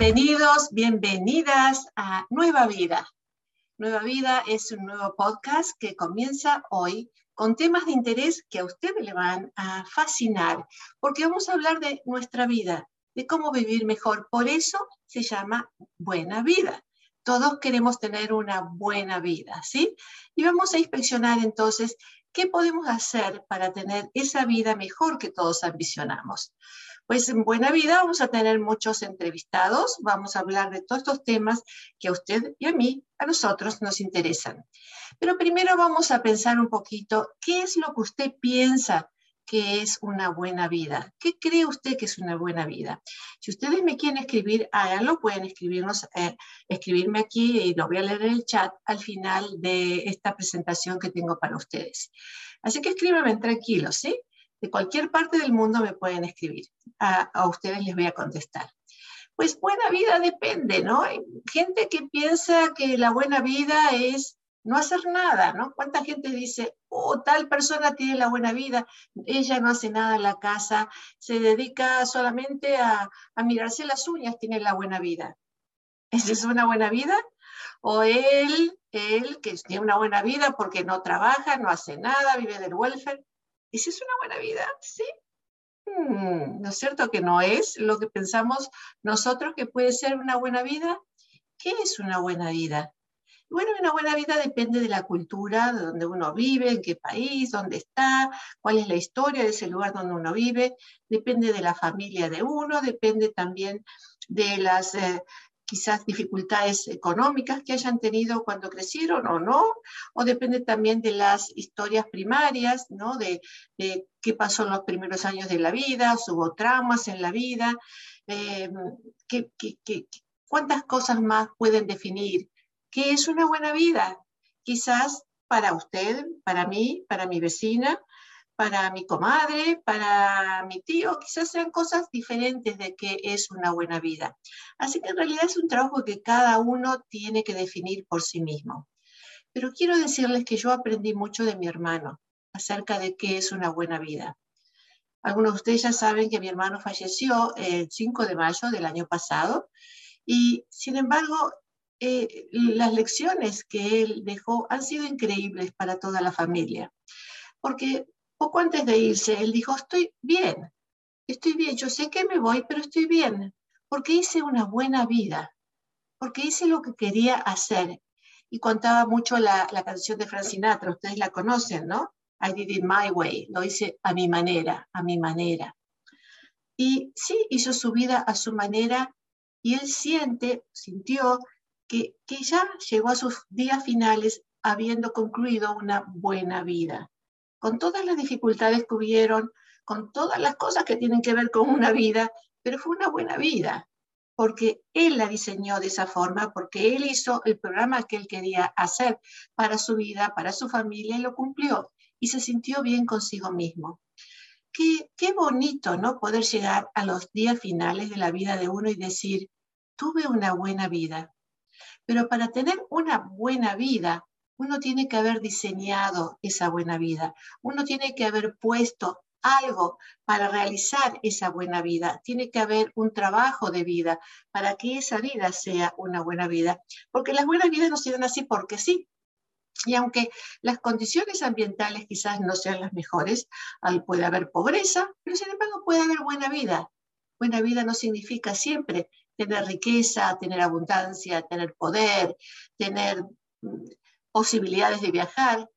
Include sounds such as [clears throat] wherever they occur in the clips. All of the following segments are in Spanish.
Bienvenidos, bienvenidas a Nueva Vida. Nueva Vida es un nuevo podcast que comienza hoy con temas de interés que a ustedes le van a fascinar, porque vamos a hablar de nuestra vida, de cómo vivir mejor. Por eso se llama Buena Vida. Todos queremos tener una buena vida, ¿sí? Y vamos a inspeccionar entonces qué podemos hacer para tener esa vida mejor que todos ambicionamos. Pues en Buena Vida vamos a tener muchos entrevistados, vamos a hablar de todos estos temas que a usted y a mí, a nosotros nos interesan. Pero primero vamos a pensar un poquito qué es lo que usted piensa que es una buena vida. ¿Qué cree usted que es una buena vida? Si ustedes me quieren escribir, háganlo, pueden escribirnos, eh, escribirme aquí y lo voy a leer en el chat al final de esta presentación que tengo para ustedes. Así que escríbanme tranquilos, ¿sí? De cualquier parte del mundo me pueden escribir. A, ustedes les voy a contestar. Pues buena vida depende, ¿no? Hay gente que piensa que la buena vida es no hacer nada, ¿no? ¿Cuánta gente dice, oh, tal persona tiene la buena vida, ella no hace nada en la casa, se dedica solamente a, a mirarse las uñas, tiene la buena vida? ¿Esa es una buena vida? O él, él que tiene una buena vida porque no trabaja, no hace nada, vive del welfare. ¿Esa es una buena vida? Sí. Hmm, ¿No es cierto que no es lo que pensamos nosotros que puede ser una buena vida? ¿Qué es una buena vida? Bueno, una buena vida depende de la cultura, de donde uno vive, en qué país, dónde está, cuál es la historia de ese lugar donde uno vive, depende de la familia de uno, depende también de las eh, quizás dificultades económicas que hayan tenido cuando crecieron o no, o depende también de las historias primarias, ¿no? De, qué pasó en los primeros años de la vida, si hubo traumas en la vida, eh, cuántas cosas más pueden definir qué es una buena vida. Quizás para usted, para mí, para mi vecina, para mi comadre, para mi tío, quizás sean cosas diferentes de qué es una buena vida. Así que en realidad es un trabajo que cada uno tiene que definir por sí mismo. Pero quiero decirles que yo aprendí mucho de mi hermano acerca de qué es una buena vida. Algunos de ustedes ya saben que mi hermano falleció el 5 de mayo del año pasado y sin embargo eh, las lecciones que él dejó han sido increíbles para toda la familia. Porque poco antes de irse, él dijo, estoy bien, estoy bien, yo sé que me voy, pero estoy bien, porque hice una buena vida, porque hice lo que quería hacer. Y contaba mucho la, canción de Frank Sinatra, ustedes la conocen, ¿no? I did it my way, lo hice a mi manera, a mi manera. Y sí, hizo su vida a su manera y él siente, sintió que, que ya llegó a sus días finales habiendo concluido una buena vida con todas las dificultades que hubieron, con todas las cosas que tienen que ver con una vida, pero fue una buena vida, porque él la diseñó de esa forma, porque él hizo el programa que él quería hacer para su vida, para su familia, y lo cumplió, y se sintió bien consigo mismo. Qué, qué bonito, ¿no? Poder llegar a los días finales de la vida de uno y decir, tuve una buena vida. Pero para tener una buena vida, uno tiene que haber diseñado esa buena vida, uno tiene que haber puesto algo para realizar esa buena vida, tiene que haber un trabajo de vida para que esa vida sea una buena vida, porque las buenas vidas no se así porque sí. Y aunque las condiciones ambientales quizás no sean las mejores, puede haber pobreza, pero sin embargo puede haber buena vida. Buena vida no significa siempre tener riqueza, tener abundancia, tener poder, tener mm, posibilidades de viajar.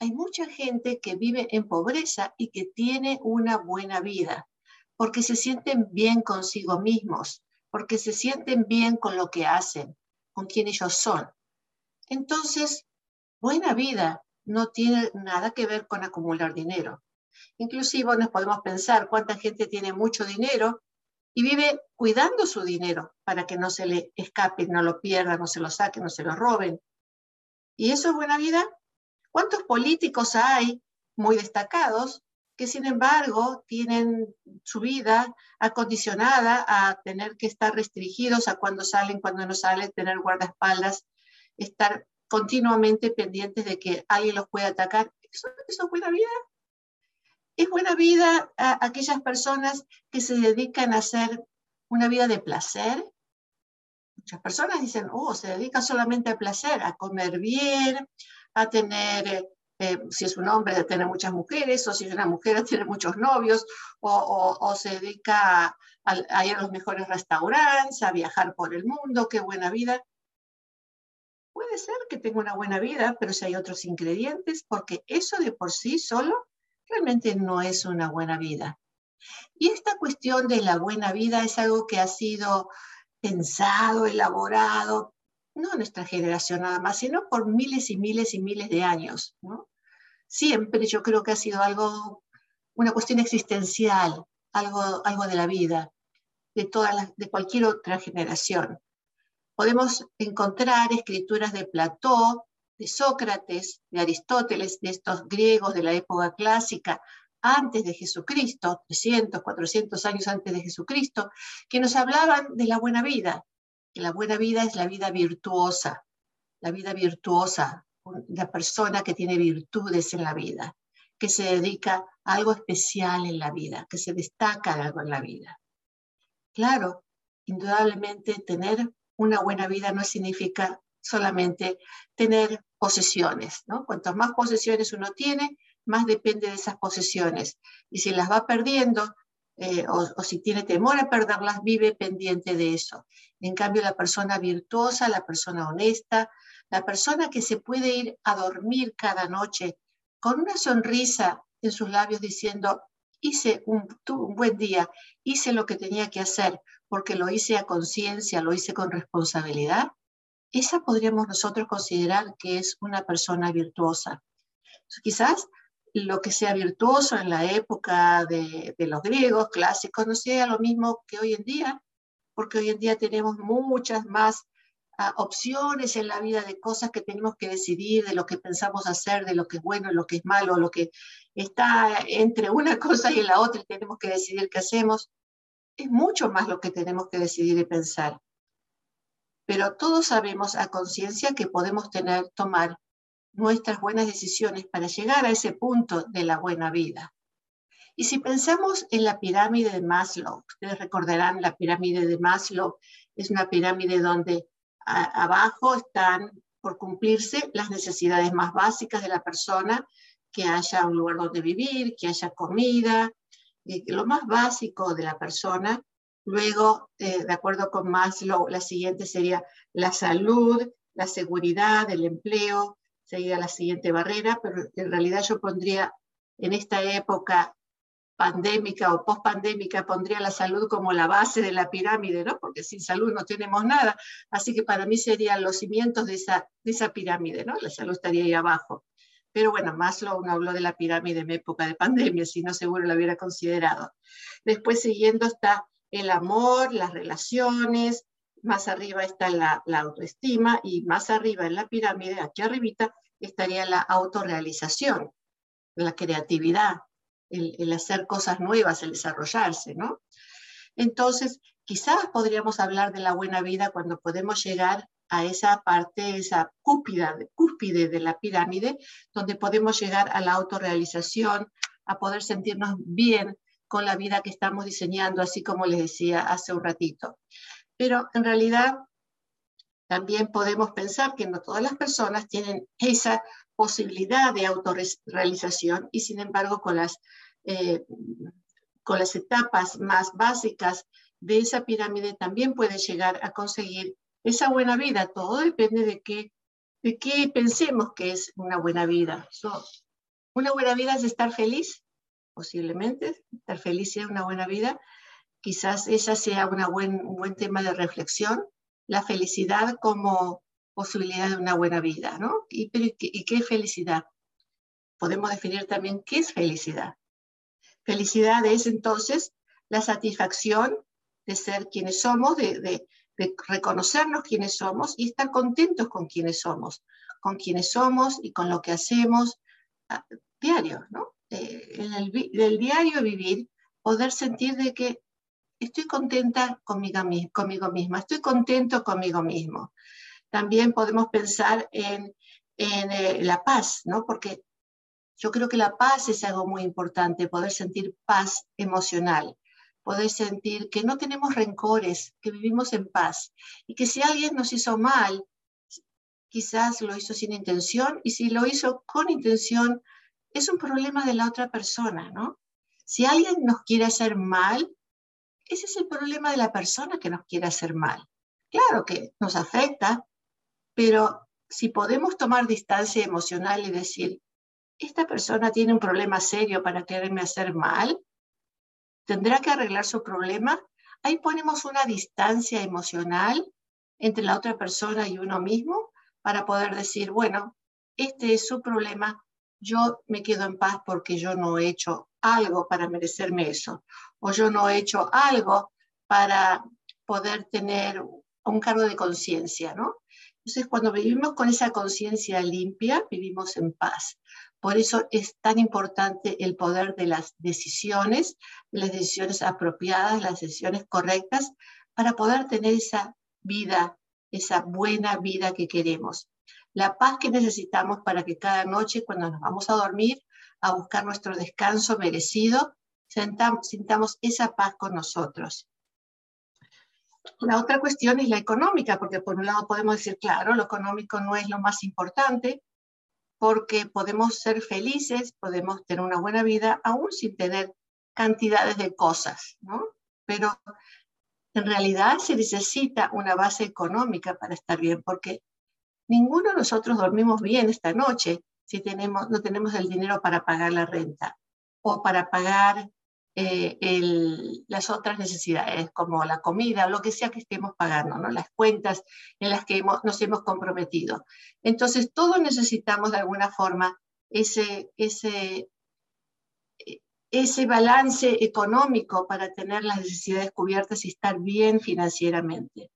Hay mucha gente que vive en pobreza y que tiene una buena vida, porque se sienten bien consigo mismos, porque se sienten bien con lo que hacen, con quien ellos son. Entonces, buena vida no tiene nada que ver con acumular dinero. Inclusive nos podemos pensar cuánta gente tiene mucho dinero y vive cuidando su dinero para que no se le escape, no lo pierda, no se lo saquen, no se lo roben. ¿Y eso es buena vida? ¿Cuántos políticos hay muy destacados que sin embargo tienen su vida acondicionada a tener que estar restringidos a cuando salen, cuando no salen, tener guardaespaldas, estar continuamente pendientes de que alguien los pueda atacar? ¿Eso, es buena vida? ¿Es buena vida a aquellas personas que se dedican a hacer una vida de placer, Muchas personas dicen, oh, se dedica solamente al placer, a comer bien, a tener, eh, si es un hombre, a tener muchas mujeres, o si es una mujer, a tener muchos novios, o, se dedica a, ir a los mejores restaurantes, a viajar por el mundo, qué buena vida. Puede ser que tenga una buena vida, pero si hay otros ingredientes, porque eso de por sí solo realmente no es una buena vida. Y esta cuestión de la buena vida es algo que ha sido pensado, elaborado, no nuestra generación nada más, sino por miles y miles y miles de años. Siempre yo creo que ha sido algo, una cuestión existencial, algo, algo de la vida, de, todas de cualquier otra generación. Podemos encontrar escrituras de Platón, de Sócrates, de Aristóteles, de estos griegos de la época clásica, antes de Jesucristo, 300, 400 años antes de Jesucristo, que nos hablaban de la buena vida, que la buena vida es la vida virtuosa, la vida virtuosa, la persona que tiene virtudes en la vida, que se dedica a algo especial en la vida, que se destaca de algo en la vida. Claro, indudablemente tener una buena vida no significa solamente tener posesiones, ¿no? Cuantas más posesiones uno tiene, más depende de esas posesiones. Y si las va perdiendo, eh, o, si tiene temor a perderlas, vive pendiente de eso. En cambio, la persona virtuosa, la persona honesta, la persona que se puede ir a dormir cada noche con una sonrisa en sus labios diciendo, hice un, un buen día, hice lo que tenía que hacer porque lo hice a conciencia, lo hice con responsabilidad, esa podríamos nosotros considerar que es una persona virtuosa. Quizás lo que sea virtuoso en la época de, los griegos clásicos no sea lo mismo que hoy en día, porque hoy en día tenemos muchas más ah, opciones en la vida de cosas que tenemos que decidir, de lo que pensamos hacer, de lo que es bueno, lo que es malo, lo que está entre una [laughs] cosa y la otra y tenemos que decidir qué hacemos. Es mucho más lo que tenemos que decidir y pensar. Pero todos sabemos a conciencia que podemos tener, tomar nuestras buenas decisiones para llegar a ese punto de la buena vida. Y si pensamos en la pirámide de Maslow, ustedes recordarán la pirámide de Maslow, es una pirámide donde abajo están por cumplirse las necesidades más básicas de la persona, que haya un lugar donde vivir, que haya comida, eh, lo más básico de la persona. Luego, eh, de acuerdo con Maslow, la siguiente sería la salud, la seguridad, el empleo, sería la siguiente barrera, pero en realidad yo pondría en esta época pandémica o post-pandémica, pondría la salud como la base de la pirámide, ¿no? Porque sin salud no tenemos nada. Así que para mí serían los cimientos de esa, de esa pirámide, ¿no? La salud estaría ahí abajo. Pero bueno, Maslow no habló de la pirámide en época de pandemia, si no seguro lo hubiera considerado. Después siguiendo está el amor, las relaciones, más arriba está la, autoestima y más arriba en la pirámide, aquí arribita, estaría la autorrealización, la creatividad, el, hacer cosas nuevas, el desarrollarse, ¿no? Entonces, quizás podríamos hablar de la buena vida cuando podemos llegar a esa parte, esa cúspide, cúspide de la pirámide, donde podemos llegar a la autorrealización, a poder sentirnos bien con la vida que estamos diseñando, así como les decía hace un ratito pero en realidad también podemos pensar que no todas las personas tienen esa posibilidad de autorrealización y sin embargo con las, eh, con las etapas más básicas de esa pirámide también puede llegar a conseguir esa buena vida. Todo depende de qué, de qué pensemos que es una buena vida. una buena vida es estar feliz, posiblemente, estar feliz sea una buena vida, Quizás esa sea una buen, un buen tema de reflexión, la felicidad como posibilidad de una buena vida, ¿no? ¿Y, y qué es felicidad? Podemos definir también qué es felicidad. Felicidad es entonces la satisfacción de ser quienes somos, de, de, reconocernos quienes somos y estar contentos con quienes somos, con quienes somos y con lo que hacemos ah, diario, ¿no? Eh, en el, diario vivir, poder sentir de que estoy contenta conmigo, conmigo misma, estoy contento conmigo mismo. También podemos pensar en, eh, la paz, ¿no? Porque yo creo que la paz es algo muy importante, poder sentir paz emocional. poder sentir que no tenemos rencores, que vivimos en paz y que si alguien nos hizo mal, quizás lo hizo sin intención y si lo hizo con intención, es un problema de la otra persona, ¿no? Si alguien nos quiere hacer mal, ese es el problema de la persona que nos quiere hacer mal. Claro que nos afecta, pero si podemos tomar distancia emocional y decir, esta persona tiene un problema serio para quererme hacer mal, tendrá que arreglar su problema, ahí ponemos una distancia emocional entre la otra persona y uno mismo para poder decir, bueno, este es su problema, yo me quedo en paz porque yo no he hecho algo para merecerme eso, o yo no he hecho algo para poder tener un cargo de conciencia, ¿no? Entonces, cuando vivimos con esa conciencia limpia, vivimos en paz. Por eso es tan importante el poder de las decisiones, de las decisiones apropiadas, las decisiones correctas, para poder tener esa vida, esa buena vida que queremos. La paz que necesitamos para que cada noche, cuando nos vamos a dormir, a buscar nuestro descanso merecido, sintamos esa paz con nosotros. La otra cuestión es la económica, porque por un lado podemos decir, claro, lo económico no es lo más importante, porque podemos ser felices, podemos tener una buena vida, aún sin tener cantidades de cosas, ¿no? Pero en realidad se necesita una base económica para estar bien, porque ninguno de nosotros dormimos bien esta noche si tenemos, no tenemos el dinero para pagar la renta o para pagar eh, las otras necesidades, como la comida o lo que sea que estemos pagando, ¿no? las cuentas en las que nos hemos comprometido. Entonces, todos necesitamos de alguna forma ese, ese, ese balance económico para tener las necesidades cubiertas y estar bien financieramente.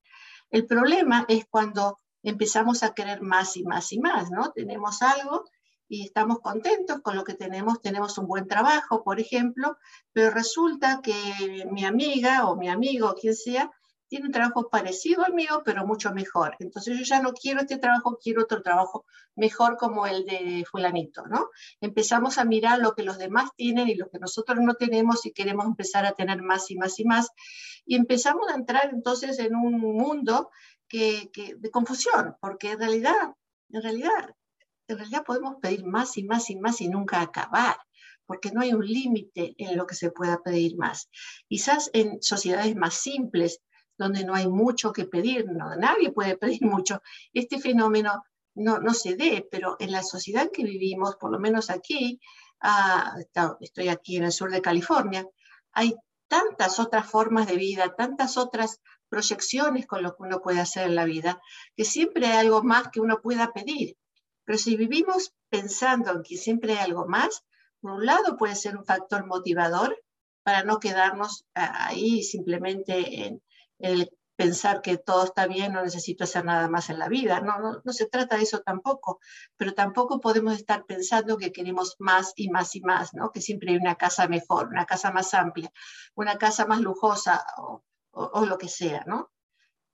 El problema es cuando empezamos a querer más y más y más, ¿no? Tenemos algo y estamos contentos con lo que tenemos, tenemos un buen trabajo, por ejemplo, pero resulta que mi amiga o mi amigo quien sea tiene un trabajo parecido al mío, pero mucho mejor. Entonces yo ya no quiero este trabajo, quiero otro trabajo mejor como el de fulanito, ¿no? Empezamos a mirar lo que los demás tienen y lo que nosotros no tenemos y queremos empezar a tener más y más y más. Y empezamos a entrar entonces en un mundo de confusión, porque en realidad, en realidad en realidad podemos pedir más y más y más y nunca acabar, porque no hay un límite en lo que se pueda pedir más. Quizás en sociedades más simples, donde no hay mucho que pedir, no, nadie puede [laughs] pedir mucho, este fenómeno no, no se dé, pero en la sociedad que vivimos, por lo menos aquí, ah, estoy aquí en el sur de California, hay tantas otras formas de vida, tantas otras proyecciones con lo que uno puede hacer en la vida, que siempre hay algo más que uno pueda pedir. Pero si vivimos pensando en que siempre hay algo más, por un lado puede ser un factor motivador para no quedarnos ahí simplemente en, pensar que todo está bien, no necesito hacer nada más en la vida. No, no, no, se trata de eso tampoco, pero tampoco podemos estar pensando que queremos más y más y más, ¿no? que siempre hay una casa mejor, una casa más amplia, una casa más lujosa o lo que sea. ¿no?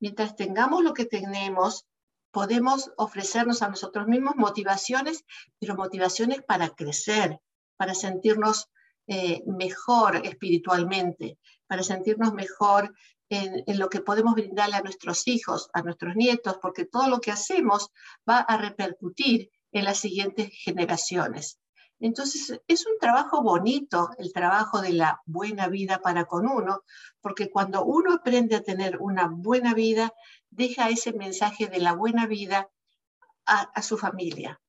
Mientras tengamos lo que tenemos, podemos ofrecernos a nosotros mismos motivaciones, pero motivaciones para crecer, para sentirnos eh, mejor espiritualmente, para sentirnos mejor en, en, lo que podemos brindarle a nuestros hijos, a nuestros nietos, porque todo lo que hacemos va a repercutir en las siguientes generaciones. Entonces, es un trabajo bonito el trabajo de la buena vida para con uno, porque cuando uno aprende a tener una buena vida, deja ese mensaje de la buena vida a, su familia.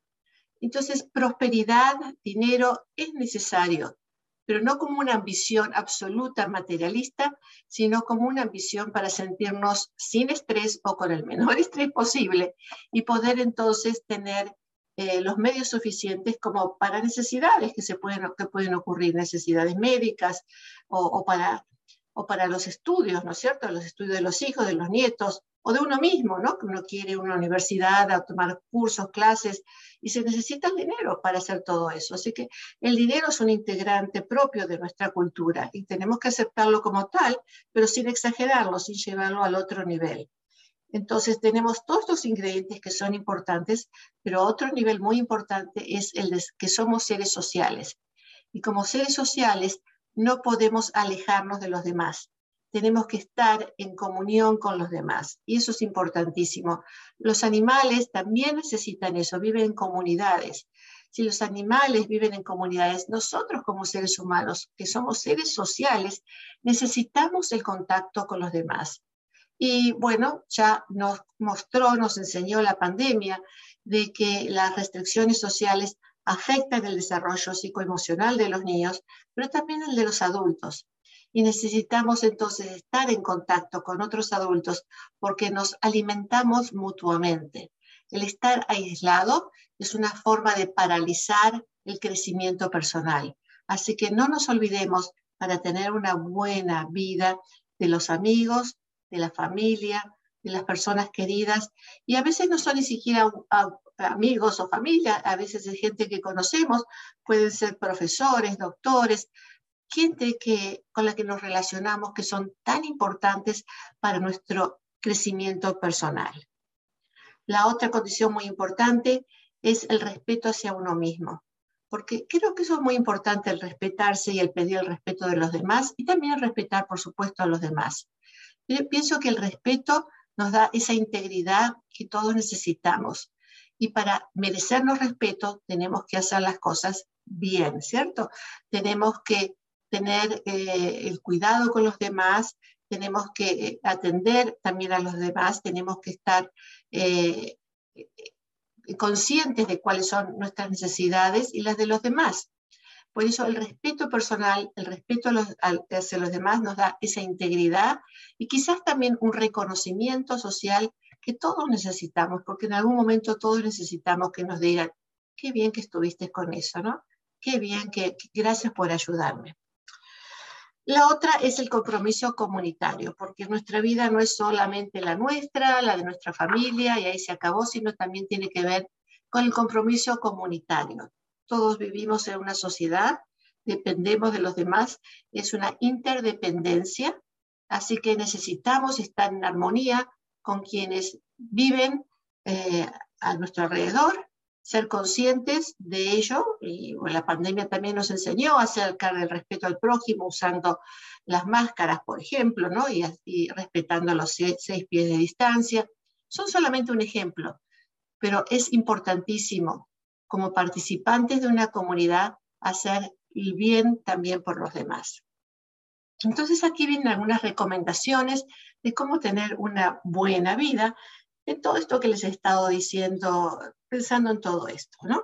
Entonces, prosperidad, dinero es necesario, pero no como una ambición absoluta materialista, sino como una ambición para sentirnos sin estrés o con el menor [laughs] estrés posible y poder entonces tener eh, los medios suficientes como para necesidades que, se pueden, que pueden ocurrir, necesidades médicas o, para, o para los estudios, ¿no es cierto? Los estudios de los hijos, de los nietos o de uno mismo, ¿no? Que uno quiere una universidad a tomar cursos, clases y se necesita dinero para hacer todo eso. Así que el dinero es un integrante propio de nuestra cultura y tenemos que aceptarlo como tal, pero sin exagerarlo, sin llevarlo al otro nivel. Entonces tenemos todos los ingredientes que son importantes, pero otro nivel muy importante es el de que somos seres sociales. Y como seres sociales no podemos alejarnos de los demás. Tenemos que estar en comunión con los demás. Y eso es importantísimo. Los animales también necesitan eso, viven en comunidades. Si los animales viven en comunidades, nosotros como seres humanos, que somos seres sociales, necesitamos el contacto con los demás. Y bueno, ya nos mostró, nos enseñó la pandemia de que las restricciones sociales afectan el desarrollo psicoemocional de los niños, pero también el de los adultos. Y necesitamos entonces estar en contacto con otros adultos porque nos alimentamos mutuamente. El estar aislado es una forma de paralizar el crecimiento personal. Así que no nos olvidemos para tener una buena vida de los amigos, de la familia, de las personas queridas. Y a veces no son ni siquiera amigos o familia, a veces es gente que conocemos, pueden ser profesores, doctores, gente que, con la que nos relacionamos que son tan importantes para nuestro crecimiento personal. La otra condición muy importante es el respeto hacia uno mismo, porque creo que eso es muy importante, el respetarse y el pedir el respeto de los demás y también el respetar, por supuesto, a los demás. Pienso que el respeto nos da esa integridad que todos necesitamos. Y para merecernos respeto tenemos que hacer las cosas bien, ¿cierto? Tenemos que tener eh, el cuidado con los demás, tenemos que eh, atender también a los demás, tenemos que estar eh, conscientes de cuáles son nuestras necesidades y las de los demás. Por eso el respeto personal, el respeto hacia los demás nos da esa integridad y quizás también un reconocimiento social que todos necesitamos, porque en algún momento todos necesitamos que nos digan, qué bien que estuviste con eso, ¿no? Qué bien, que, gracias por ayudarme. La otra es el compromiso comunitario, porque nuestra vida no es solamente la nuestra, la de nuestra familia, y ahí se acabó, sino también tiene que ver con el compromiso comunitario. Todos vivimos en una sociedad, dependemos de los demás, es una interdependencia, así que necesitamos estar en armonía con quienes viven eh, a nuestro alrededor, ser conscientes de ello, y la pandemia también nos enseñó a acercar el respeto al prójimo usando las máscaras, por ejemplo, ¿no? y, respetando los seis, seis pies de distancia. Son solamente un ejemplo, pero es importantísimo como participantes de una comunidad hacer el bien también por los demás. Entonces aquí vienen algunas recomendaciones de cómo tener una buena vida en todo esto que les he estado diciendo, pensando en todo esto, ¿no?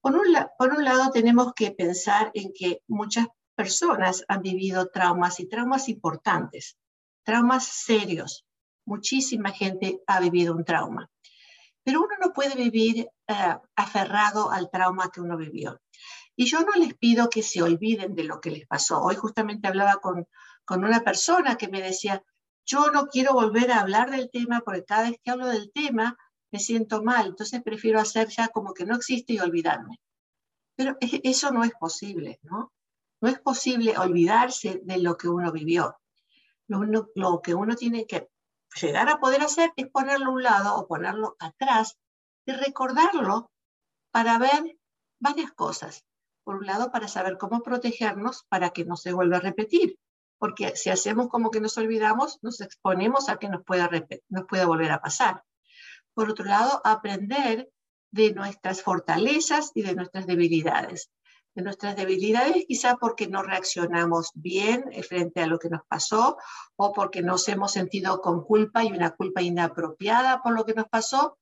Por un, por un lado, tenemos que pensar en que muchas personas han vivido traumas y traumas importantes, traumas serios. Muchísima gente ha vivido un trauma. Pero uno no puede vivir eh, aferrado al trauma que uno vivió. Y yo no les pido que se olviden de lo que les pasó. Hoy justamente hablaba con, con una persona que me decía, yo no quiero volver a hablar del tema porque cada vez que hablo del tema me siento mal, entonces prefiero hacer ya como que no existe y olvidarme. Pero eso no es posible, ¿no? No es posible olvidarse de lo que uno vivió. Lo, lo que uno tiene que llegar a poder hacer es ponerlo a un lado o ponerlo atrás y recordarlo para ver varias cosas por un lado, para saber cómo protegernos para que no se vuelva a repetir, porque si hacemos como que nos olvidamos, nos exponemos a que nos pueda, nos pueda volver a pasar. Por otro lado, aprender de nuestras fortalezas y de nuestras debilidades. De nuestras debilidades quizá porque no reaccionamos bien frente a lo que nos pasó o porque nos hemos sentido con culpa y una culpa inapropiada por lo que nos pasó.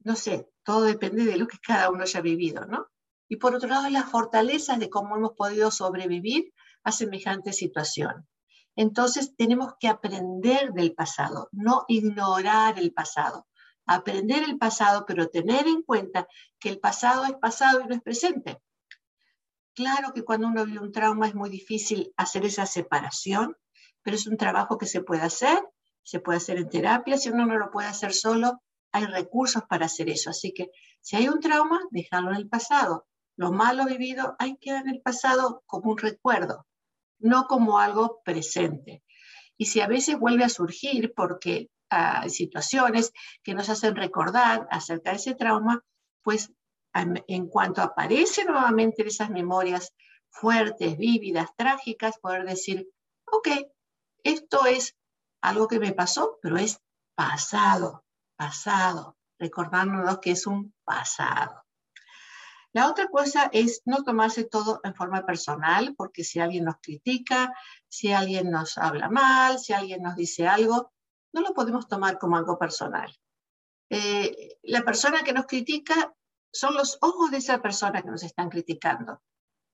No sé, todo depende de lo que cada uno haya vivido, ¿no? y por otro lado las fortalezas de cómo hemos podido sobrevivir a semejante situación. Entonces tenemos que aprender del pasado, no ignorar el pasado. Aprender el pasado, pero tener en cuenta que el pasado es pasado y no es presente. Claro que cuando uno vive un trauma es muy difícil hacer esa separación, pero es un trabajo que se puede hacer, se puede hacer en terapia, si uno no lo puede hacer solo, hay recursos para hacer eso. Así que si hay un trauma, déjalo en el pasado. Lo malo vivido hay que en el pasado como un recuerdo, no como algo presente. Y si a veces vuelve a surgir porque situaciones que nos hacen recordar acerca de ese trauma, pues en cuanto aparecen nuevamente esas memorias fuertes, vívidas, trágicas, poder decir, ok, esto es algo que me pasó, pero es pasado, pasado, recordándonos que es un pasado. La otra cosa es no tomarse todo en forma personal, porque si alguien nos critica, si alguien nos habla mal, si alguien nos dice algo, no lo podemos tomar como algo personal. Eh, la persona que nos critica son los ojos de esa persona que nos están criticando.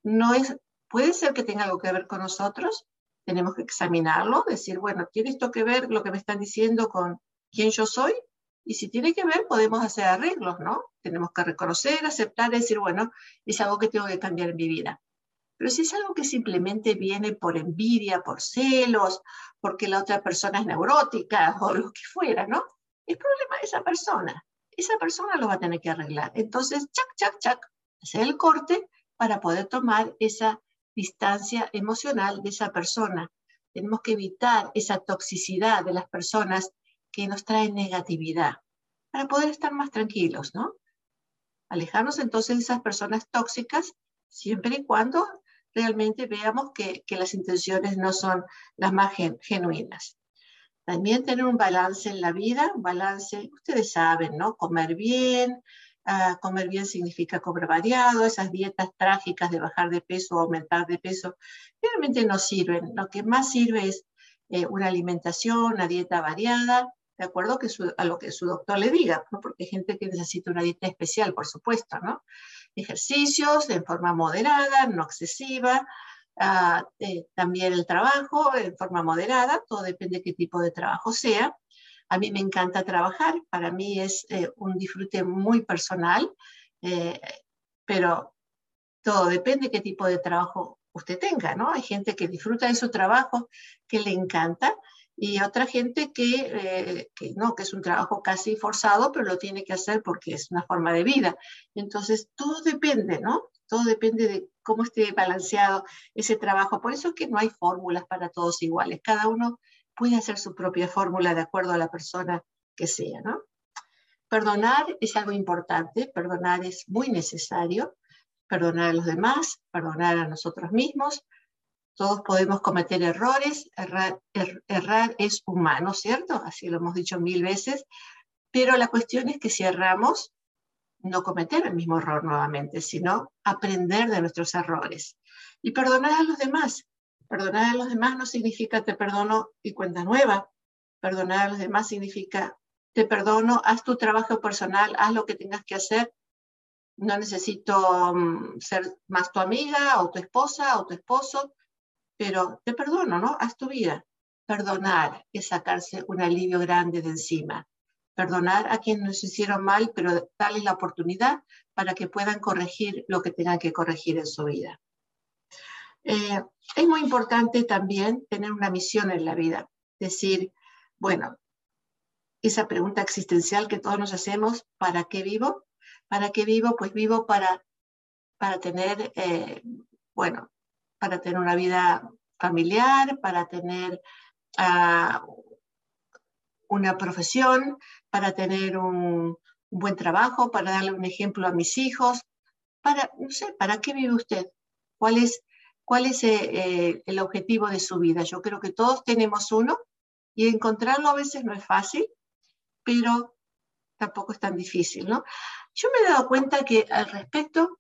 No es, puede ser que tenga algo que ver con nosotros, tenemos que examinarlo, decir, bueno, ¿tiene esto que ver lo que me están diciendo con quién yo soy? Y si tiene que ver, podemos hacer arreglos, ¿no? Tenemos que reconocer, aceptar, decir, bueno, es algo que tengo que cambiar en mi vida. Pero si es algo que simplemente viene por envidia, por celos, porque la otra persona es neurótica o lo que fuera, ¿no? Es problema de esa persona. Esa persona lo va a tener que arreglar. Entonces, chac, chac, chac, hacer el corte para poder tomar esa distancia emocional de esa persona. Tenemos que evitar esa toxicidad de las personas que nos traen negatividad para poder estar más tranquilos, ¿no? Alejarnos entonces de esas personas tóxicas siempre y cuando realmente veamos que, las intenciones no son las más genuinas. También tener un balance en la vida, un balance, ustedes saben, ¿no? Comer bien, ah, comer bien significa comer variado, esas dietas trágicas de bajar de peso o aumentar de peso realmente no sirven. Lo que más sirve es eh, una alimentación, una dieta variada, de acuerdo que a lo que su doctor le diga, ¿no? porque hay gente que necesita una dieta especial, por supuesto, ¿no? Ejercicios en forma moderada, no excesiva, ah, eh, también el trabajo en forma moderada, todo depende de qué tipo de trabajo sea. A mí me encanta trabajar, para mí es eh, un disfrute muy personal, eh, pero todo depende de qué tipo de trabajo usted tenga, ¿no? Hay gente que disfruta de su trabajo, que le encanta, y otra gente eh, que, no, que es un trabajo casi forzado, pero lo tiene que hacer porque es una forma de vida. Entonces, todo depende, ¿no? Todo depende de cómo esté balanceado ese trabajo. Por eso es que no hay fórmulas para todos iguales. Cada uno puede hacer su propia fórmula de acuerdo a la persona que sea, ¿no? Perdonar es algo importante, perdonar es muy necesario, perdonar a los demás, perdonar a nosotros mismos, todos podemos cometer errores, errar, er, errar, es humano, ¿cierto? Así lo hemos dicho mil veces, pero la cuestión es que si erramos, no cometer el mismo error nuevamente, sino aprender de nuestros errores y perdonar a los demás. Perdonar a los demás no significa te perdono y cuenta nueva. Perdonar a los demás significa te perdono, haz tu trabajo personal, haz lo que tengas que hacer. No necesito mm, ser más tu amiga o tu esposa o tu esposo pero te perdono, ¿no? Haz tu vida. Perdonar es sacarse un alivio grande de encima. Perdonar a quienes nos hicieron mal, pero darles la oportunidad para que puedan corregir lo que tengan que corregir en su vida. Eh, es muy importante también tener una misión en la vida. Decir, bueno, esa pregunta existencial que todos nos hacemos, ¿para qué vivo? ¿Para qué vivo? Pues vivo para, para tener, eh, bueno, para tener una vida familiar, para tener ah, una profesión, para tener un, buen trabajo, para darle un ejemplo a mis hijos, para, no sé, ¿para qué vive usted? ¿Cuál es, cuál es eh, eh, el objetivo de su vida? Yo creo que todos tenemos uno y encontrarlo a veces no es fácil, pero tampoco es tan difícil, ¿no? Yo me he dado cuenta que al respecto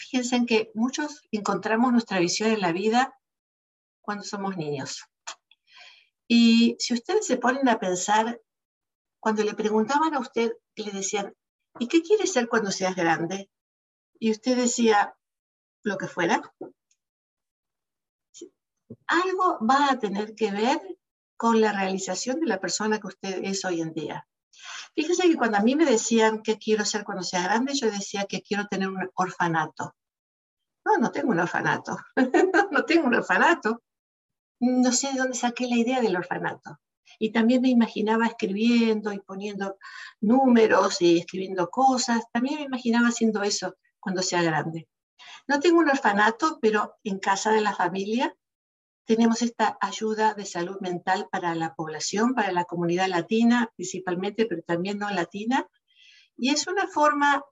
Fíjense en que muchos encontramos nuestra visión en la vida cuando somos niños. Y si ustedes se ponen a pensar, cuando le preguntaban a usted, le decían, ¿y qué quieres ser cuando seas grande? Y usted decía, lo que fuera. Algo va a tener que ver con la realización de la persona que usted es hoy en día. Fíjese que cuando a mí me decían qué quiero ser cuando sea grande, yo decía que quiero tener un orfanato. No, no tengo un orfanato. [laughs] no tengo un orfanato. No sé de dónde saqué la idea del orfanato. Y también me imaginaba escribiendo y poniendo números y escribiendo cosas. También me imaginaba haciendo eso cuando sea grande. No tengo un orfanato, pero en casa de la familia tenemos esta ayuda de salud mental para la población, para la comunidad latina principalmente, pero también no latina. Y es una forma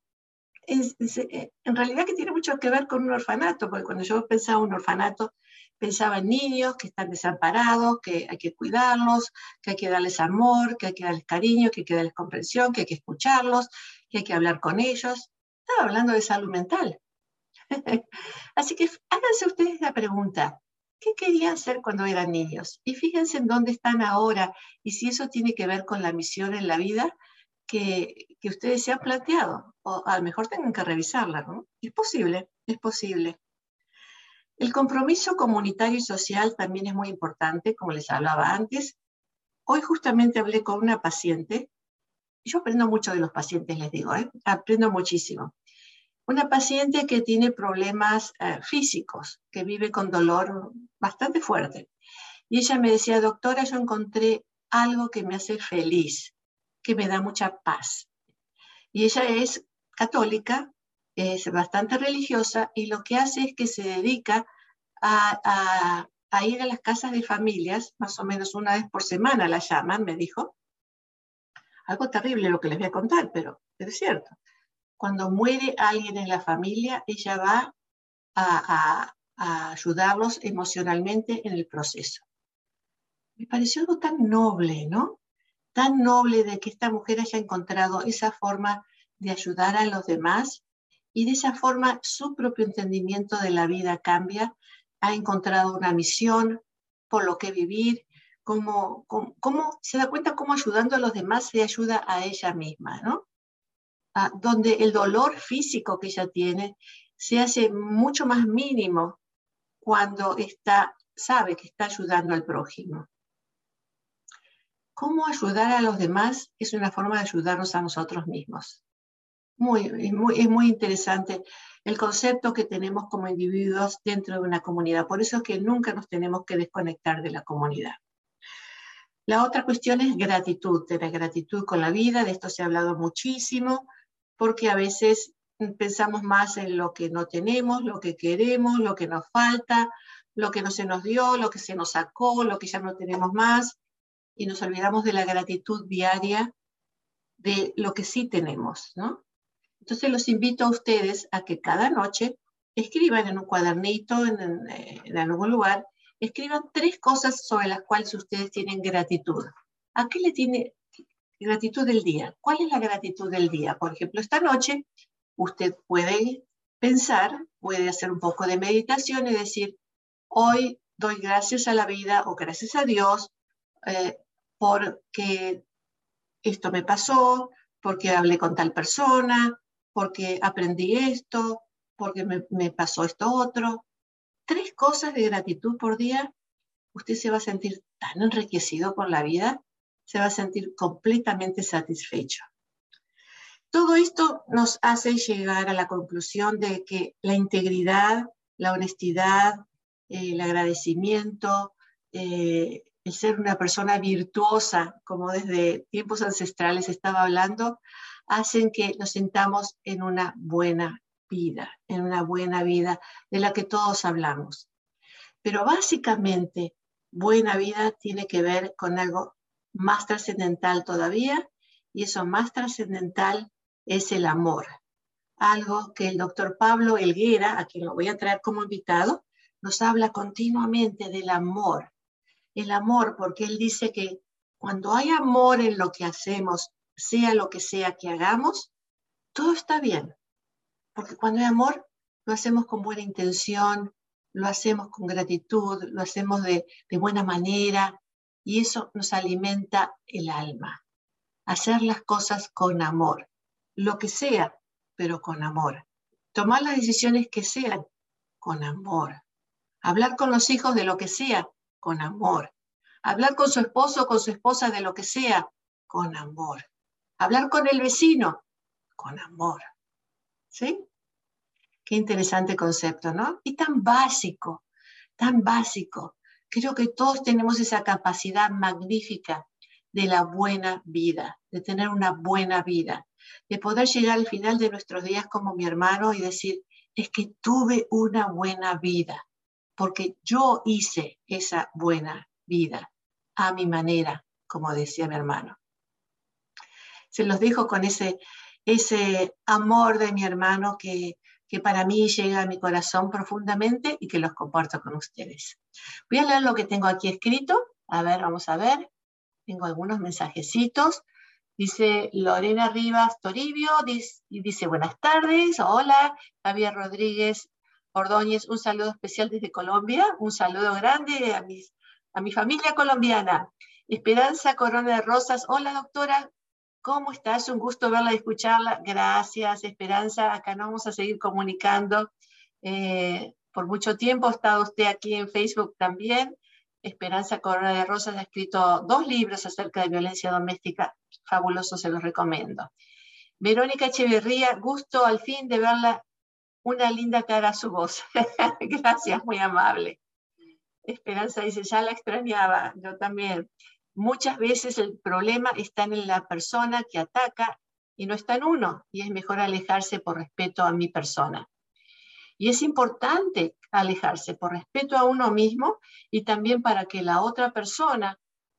eh, en realidad que tiene mucho que ver con un orfanato, porque cuando yo pensaba en un orfanato, pensaba en niños que están desamparados, que hay que cuidarlos, que hay que darles amor, que hay que darles cariño, que hay que darles comprensión, que hay que escucharlos, que hay que hablar con ellos. Estaba hablando de salud mental. [laughs] Así que háganse ustedes la pregunta, ¿qué querían ser cuando eran niños? Y fíjense en dónde están ahora y si eso tiene que ver con la misión en la vida que, que ustedes se han planteado. O a lo mejor tengan que revisarla, ¿no? Es posible, es posible. El compromiso comunitario y social también es muy importante, como les hablaba antes. Hoy justamente hablé con una paciente. Yo aprendo mucho de los pacientes, les digo, ¿eh? aprendo muchísimo. Una paciente que tiene problemas eh, físicos, que vive con dolor bastante fuerte. Y ella me decía, doctora, yo encontré algo que me hace feliz, que me da mucha paz. Y ella es católica, es bastante religiosa y lo que hace es que se dedica a, ir a las casas de familias, más o menos una vez por semana la llaman, me dijo. Algo terrible lo que les voy a contar, pero es cierto. Cuando muere alguien en la familia, ella va a, ayudarlos emocionalmente en el proceso. Me pareció algo tan noble, ¿no? Tan noble de que esta mujer haya encontrado esa forma de ayudar a los demás y de esa forma su propio entendimiento de la vida cambia, ha encontrado una misión por lo que vivir, cómo, se da cuenta cómo ayudando a los demás se ayuda a ella misma, ¿no? Ah, donde el dolor físico que ella tiene se hace mucho más mínimo cuando está, sabe que está ayudando al prójimo. Cómo ayudar a los demás es una forma de ayudarnos a nosotros mismos. Muy, muy, es muy interesante el concepto que tenemos como individuos dentro de una comunidad. Por eso es que nunca nos tenemos que desconectar de la comunidad. La otra cuestión es gratitud, tener gratitud con la vida, de esto se ha hablado muchísimo, porque a veces pensamos más en lo que no tenemos, lo que queremos, lo que nos falta, lo que no se nos dio, lo que se nos sacó, lo que ya no tenemos más, y nos olvidamos de la gratitud diaria de lo que sí tenemos, ¿no? Entonces los invito a ustedes a que cada noche escriban en un cuadernito, en, algún lugar, escriban tres cosas sobre las cuales ustedes tienen gratitud. ¿A qué le tiene gratitud del día? ¿Cuál es la gratitud del día? Por ejemplo, esta noche usted puede pensar, puede hacer un poco de meditación y decir, hoy doy gracias a la vida o gracias a Dios eh, porque esto me pasó, porque hablé con tal persona, porque aprendí esto, porque me, pasó esto otro. Tres cosas de gratitud por día, usted se va a sentir tan enriquecido por la vida, se va a sentir completamente satisfecho. Todo esto nos hace llegar a la conclusión de que la integridad, la honestidad, el agradecimiento, eh, el ser una persona virtuosa, como desde tiempos ancestrales estaba hablando, hacen que nos sintamos en una buena vida, en una buena vida de la que todos hablamos. Pero básicamente, buena vida tiene que ver con algo más trascendental todavía, y eso más trascendental es el amor. Algo que el doctor Pablo Elguera, a quien lo voy a traer como invitado, nos habla continuamente del amor. El amor, porque él dice que cuando hay amor en lo que hacemos, sea lo que sea que hagamos, todo está bien. Porque cuando hay amor, lo hacemos con buena intención, lo hacemos con gratitud, lo hacemos de, buena manera y eso nos alimenta el alma. Hacer las cosas con amor, lo que sea, pero con amor. Tomar las decisiones que sean con amor. Hablar con los hijos de lo que sea, con amor. Hablar con su esposo o con su esposa de lo que sea, con amor. Hablar con el vecino con amor. ¿Sí? Qué interesante concepto, ¿no? Y tan básico, tan básico. Creo que todos tenemos esa capacidad magnífica de la buena vida, de tener una buena vida, de poder llegar al final de nuestros días como mi hermano y decir, es que tuve una buena vida, porque yo hice esa buena vida a mi manera, como decía mi hermano. Se los dejo con ese, ese amor de mi hermano que, que para mí llega a mi corazón profundamente y que los comparto con ustedes. Voy a leer lo que tengo aquí escrito. A ver, vamos a ver. Tengo algunos mensajecitos. Dice Lorena Rivas Toribio, dice, dice buenas tardes, hola, Javier Rodríguez Ordóñez, un saludo especial desde Colombia, un saludo grande a, mis, a mi familia colombiana. Esperanza Corona de Rosas, hola doctora, ¿cómo estás? Un gusto verla y escucharla. Gracias, Esperanza, acá nos vamos a seguir comunicando. Eh, por mucho tiempo ha estado usted aquí en Facebook también. Esperanza Corona de Rosas ha escrito dos libros acerca de violencia doméstica. Fabuloso, se los recomiendo. Verónica Echeverría, gusto al fin de verla una linda cara su voz. [laughs] Gracias, muy amable. Esperanza dice, ya la extrañaba, yo también. Muchas veces el problema está en la persona que ataca y no está en uno, y es mejor alejarse por respeto a mi persona. Y es importante alejarse por respeto a uno mismo y también para que la otra persona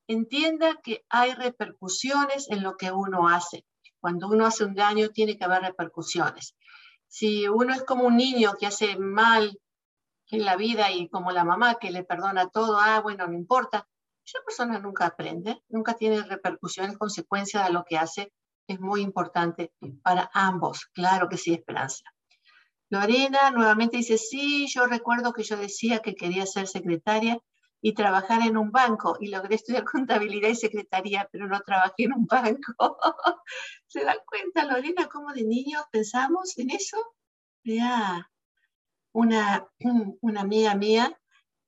entienda que hay repercusiones en lo que uno hace. Cuando uno hace un daño tiene que haber repercusiones. Si uno es como un niño que hace mal en la vida y como la mamá que le perdona todo, ah, bueno, no importa, esa persona nunca aprende, nunca tiene repercusiones, consecuencias de lo que hace. Es muy importante para ambos. Claro que sí, Esperanza. Lorena nuevamente dice, sí, yo recuerdo que yo decía que quería ser secretaria y trabajar en un banco y logré estudiar contabilidad y secretaría, pero no trabajé en un banco. [laughs] ¿Se dan cuenta, Lorena, cómo de niños pensamos en eso? Ya, una, [clears throat] una amiga mía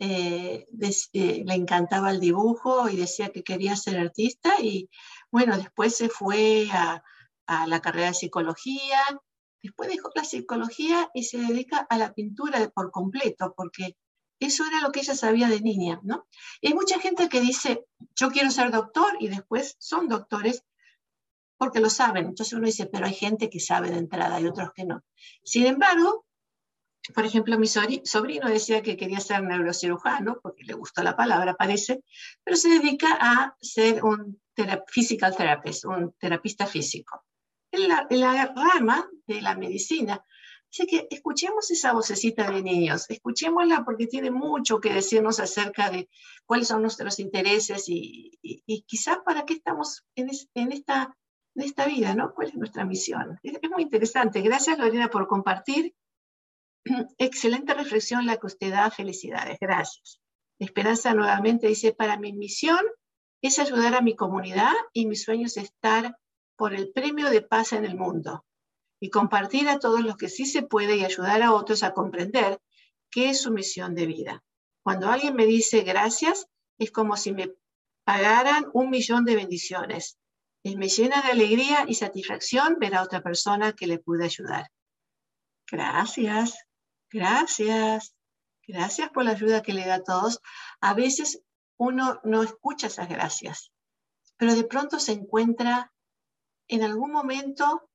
eh, eh, le encantaba el dibujo y decía que quería ser artista y bueno, después se fue a, la carrera de psicología, después dejó la psicología y se dedica a la pintura por completo, porque eso era lo que ella sabía de niña, ¿no? Y hay mucha gente que dice, yo quiero ser doctor y después son doctores porque lo saben. Entonces uno dice, pero hay gente que sabe de entrada y otros que no. Sin embargo, por ejemplo, mi sobrino decía que quería ser neurocirujano, porque le gustó la palabra, parece, pero se dedica a ser un physical therapist, un terapista físico. En la, en la rama de la medicina Así que escuchemos esa vocecita de niños, escuchémosla porque tiene mucho que decirnos acerca de cuáles son nuestros intereses y, y, quizás para qué estamos en, en, esta, en esta vida, ¿no? ¿Cuál es nuestra misión? Es, muy interesante. Gracias, Lorena, por compartir. [clears throat] Excelente reflexión la que usted da. Felicidades. Gracias. Esperanza nuevamente dice, para mi misión es ayudar a mi comunidad y mi sueño es estar por el premio de paz en el mundo y compartir a todos los que sí se puede y ayudar a otros a comprender qué es su misión de vida. Cuando alguien me dice gracias, es como si me pagaran un millón de bendiciones. Y me llena de alegría y satisfacción ver a otra persona que le pude ayudar. Gracias, gracias, gracias por la ayuda que le da a todos. A veces uno no escucha esas gracias, pero de pronto se encuentra en algún momento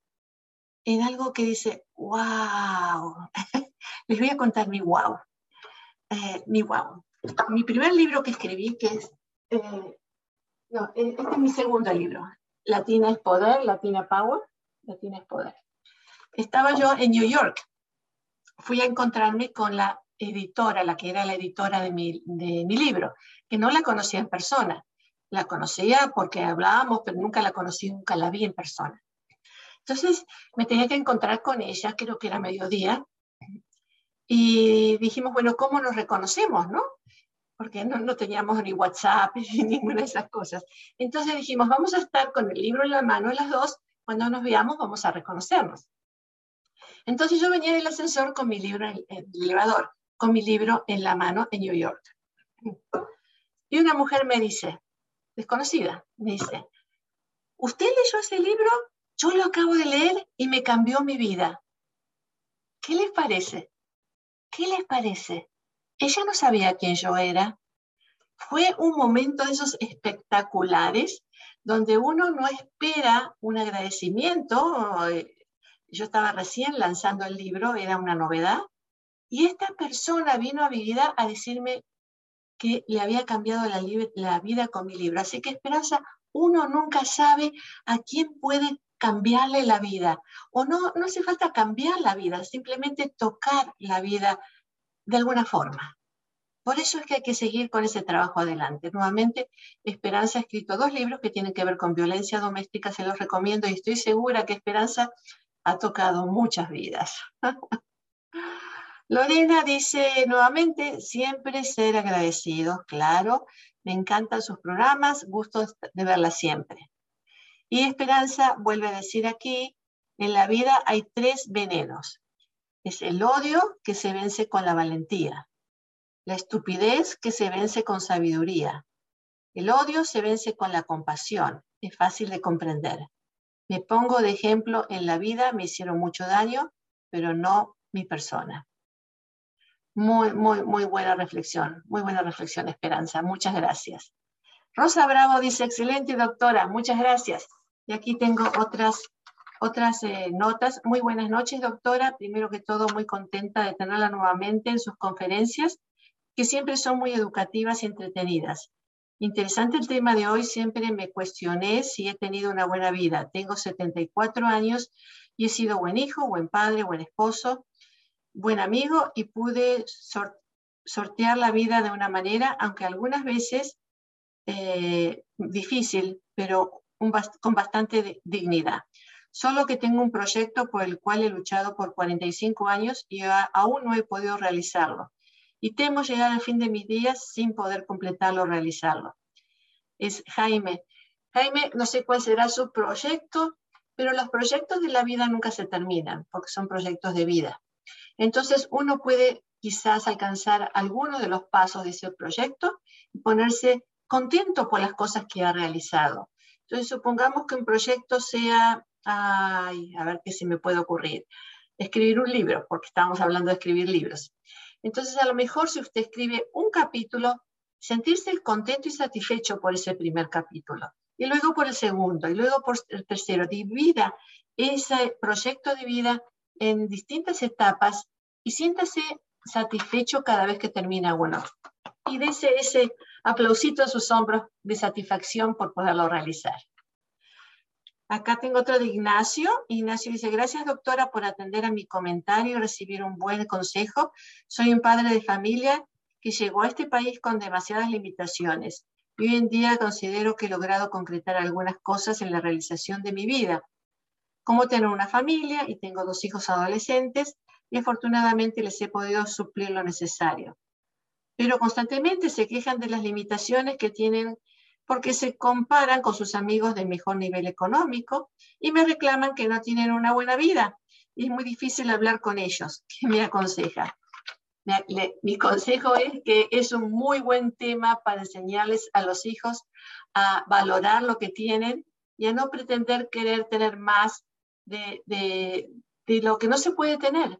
en algo que dice, wow. [laughs] Les voy a contar mi wow. Eh, mi wow. Mi primer libro que escribí, que es, eh, no, eh, este es mi segundo libro. Latina es poder, Latina Power, Latina es poder. Estaba yo en New York. Fui a encontrarme con la editora, la que era la editora de mi, de mi libro, que no la conocía en persona. La conocía porque hablábamos, pero nunca la conocí, nunca la vi en persona. Entonces me tenía que encontrar con ella, creo que era mediodía, y dijimos, bueno, ¿cómo nos reconocemos, no? Porque no, no teníamos ni WhatsApp ni [laughs] ninguna de esas cosas. Entonces dijimos, vamos a estar con el libro en la mano las dos, cuando nos veamos vamos a reconocernos. Entonces yo venía del ascensor con mi libro en el elevador, con mi libro en la mano en New York. Y una mujer me dice, desconocida, me dice, ¿usted leyó ese libro? Yo lo acabo de leer y me cambió mi vida. ¿Qué les parece? ¿Qué les parece? Ella no sabía quién yo era. Fue un momento de esos espectaculares donde uno no espera un agradecimiento. Yo estaba recién lanzando el libro, era una novedad, y esta persona vino a mi vida a decirme que le había cambiado la, vida con mi libro. Así que Esperanza, uno nunca sabe a quién puede cambiarle la vida. O no, no hace falta cambiar la vida, simplemente tocar la vida de alguna forma. Por eso es que hay que seguir con ese trabajo adelante. Nuevamente, Esperanza ha escrito dos libros que tienen que ver con violencia doméstica, se los recomiendo y estoy segura que Esperanza ha tocado muchas vidas. [laughs] Lorena dice nuevamente, siempre ser agradecidos, claro, me encantan sus programas, gusto de verla siempre. Y Esperanza vuelve a decir aquí, en la vida hay tres venenos. Es el odio que se vence con la valentía, la estupidez que se vence con sabiduría. El odio se vence con la compasión, es fácil de comprender. Me pongo de ejemplo en la vida, me hicieron mucho daño, pero no mi persona. Muy, muy, muy buena reflexión, muy buena reflexión, Esperanza. Muchas gracias. Rosa Bravo dice, excelente doctora, muchas gracias. Y aquí tengo otras, otras eh, notas. Muy buenas noches, doctora. Primero que todo, muy contenta de tenerla nuevamente en sus conferencias que siempre son muy educativas y entretenidas. Interesante el tema de hoy, siempre me cuestioné si he tenido una buena vida. Tengo 74 años y he sido buen hijo, buen padre, buen esposo, buen amigo y pude sortear la vida de una manera, aunque algunas veces eh, difícil, pero con bastante dignidad. Solo que tengo un proyecto por el cual he luchado por 45 años y aún no he podido realizarlo y temo llegar al fin de mis días sin poder completarlo o realizarlo. Es Jaime. Jaime, no sé cuál será su proyecto, pero los proyectos de la vida nunca se terminan porque son proyectos de vida. Entonces uno puede quizás alcanzar alguno de los pasos de ese proyecto y ponerse contento por las cosas que ha realizado. Entonces supongamos que un proyecto sea, ay, a ver qué se me puede ocurrir, escribir un libro, porque estamos hablando de escribir libros. Entonces, a lo mejor si usted escribe un capítulo, sentirse contento y satisfecho por ese primer capítulo, y luego por el segundo, y luego por el tercero. Divida ese proyecto de vida en distintas etapas y siéntase satisfecho cada vez que termina uno. Y dese ese aplausito en sus hombros de satisfacción por poderlo realizar. Acá tengo otro de Ignacio. Ignacio dice, gracias doctora por atender a mi comentario y recibir un buen consejo. Soy un padre de familia que llegó a este país con demasiadas limitaciones. Hoy en día considero que he logrado concretar algunas cosas en la realización de mi vida. Como tener una familia y tengo dos hijos adolescentes y afortunadamente les he podido suplir lo necesario. Pero constantemente se quejan de las limitaciones que tienen porque se comparan con sus amigos de mejor nivel económico y me reclaman que no tienen una buena vida. Y es muy difícil hablar con ellos. [laughs] ¿Qué me aconseja? mi consejo es que es un muy buen tema para enseñarles a los hijos a valorar lo que tienen y a no pretender querer tener más de, lo que no se puede tener.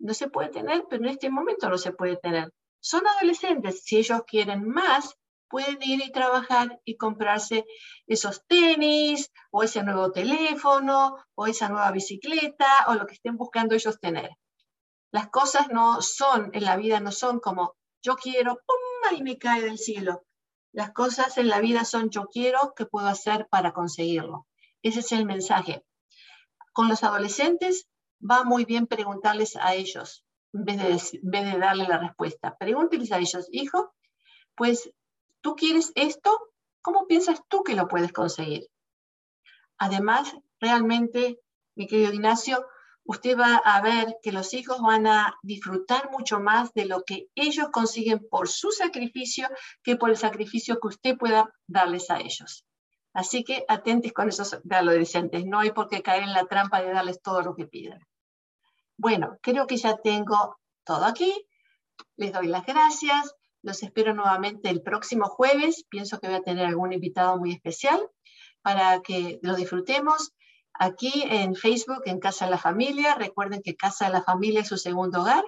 No se puede tener, pero en este momento no se puede tener. Son adolescentes, si ellos quieren más, pueden ir y trabajar y comprarse esos tenis o ese nuevo teléfono o esa nueva bicicleta o lo que estén buscando ellos tener. Las cosas no son, en la vida no son como yo quiero, ¡pum! y me cae del cielo. Las cosas en la vida son yo quiero, ¿qué puedo hacer para conseguirlo? Ese es el mensaje. Con los adolescentes va muy bien preguntarles a ellos en vez de, en vez de darle la respuesta. Pregúnteles a ellos, hijo, pues ¿Tú quieres esto? ¿Cómo piensas tú que lo puedes conseguir? Además, realmente, mi querido Ignacio, usted va a ver que los hijos van a disfrutar mucho más de lo que ellos consiguen por su sacrificio que por el sacrificio que usted pueda darles a ellos. Así que atentes con esos adolescentes, no hay por qué caer en la trampa de darles todo lo que piden. Bueno, creo que ya tengo todo aquí. Les doy las gracias. Los espero nuevamente el próximo jueves. Pienso que voy a tener algún invitado muy especial para que lo disfrutemos aquí en Facebook, en Casa de la Familia. Recuerden que Casa de la Familia es su segundo hogar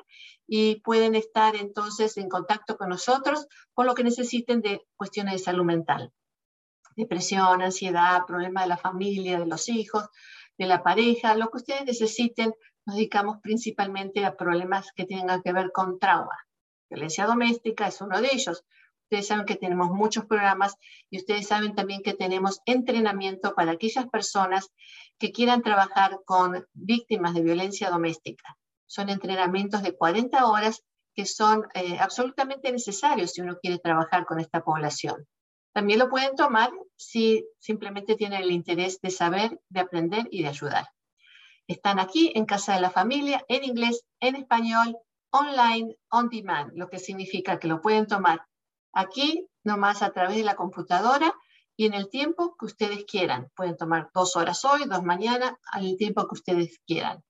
y pueden estar entonces en contacto con nosotros con lo que necesiten de cuestiones de salud mental. Depresión, ansiedad, problemas de la familia, de los hijos, de la pareja, lo que ustedes necesiten. Nos dedicamos principalmente a problemas que tengan que ver con trauma. Violencia doméstica es uno de ellos. Ustedes saben que tenemos muchos programas y ustedes saben también que tenemos entrenamiento para aquellas personas que quieran trabajar con víctimas de violencia doméstica. Son entrenamientos de 40 horas que son eh, absolutamente necesarios si uno quiere trabajar con esta población. También lo pueden tomar si simplemente tienen el interés de saber, de aprender y de ayudar. Están aquí en Casa de la Familia, en inglés, en español, online, on demand, lo que significa que lo pueden tomar aquí nomás a través de la computadora y en el tiempo que ustedes quieran. Pueden tomar dos horas hoy, dos mañana, al tiempo que ustedes quieran.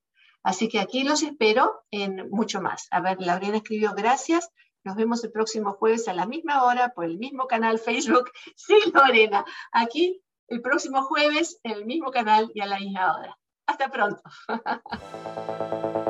Así que aquí los espero en mucho más. A ver, Lorena escribió gracias. Nos vemos el próximo jueves a la misma hora por el mismo canal Facebook. [laughs] Sí, Lorena, aquí el próximo jueves en el mismo canal y a la misma hora. Hasta pronto. [laughs]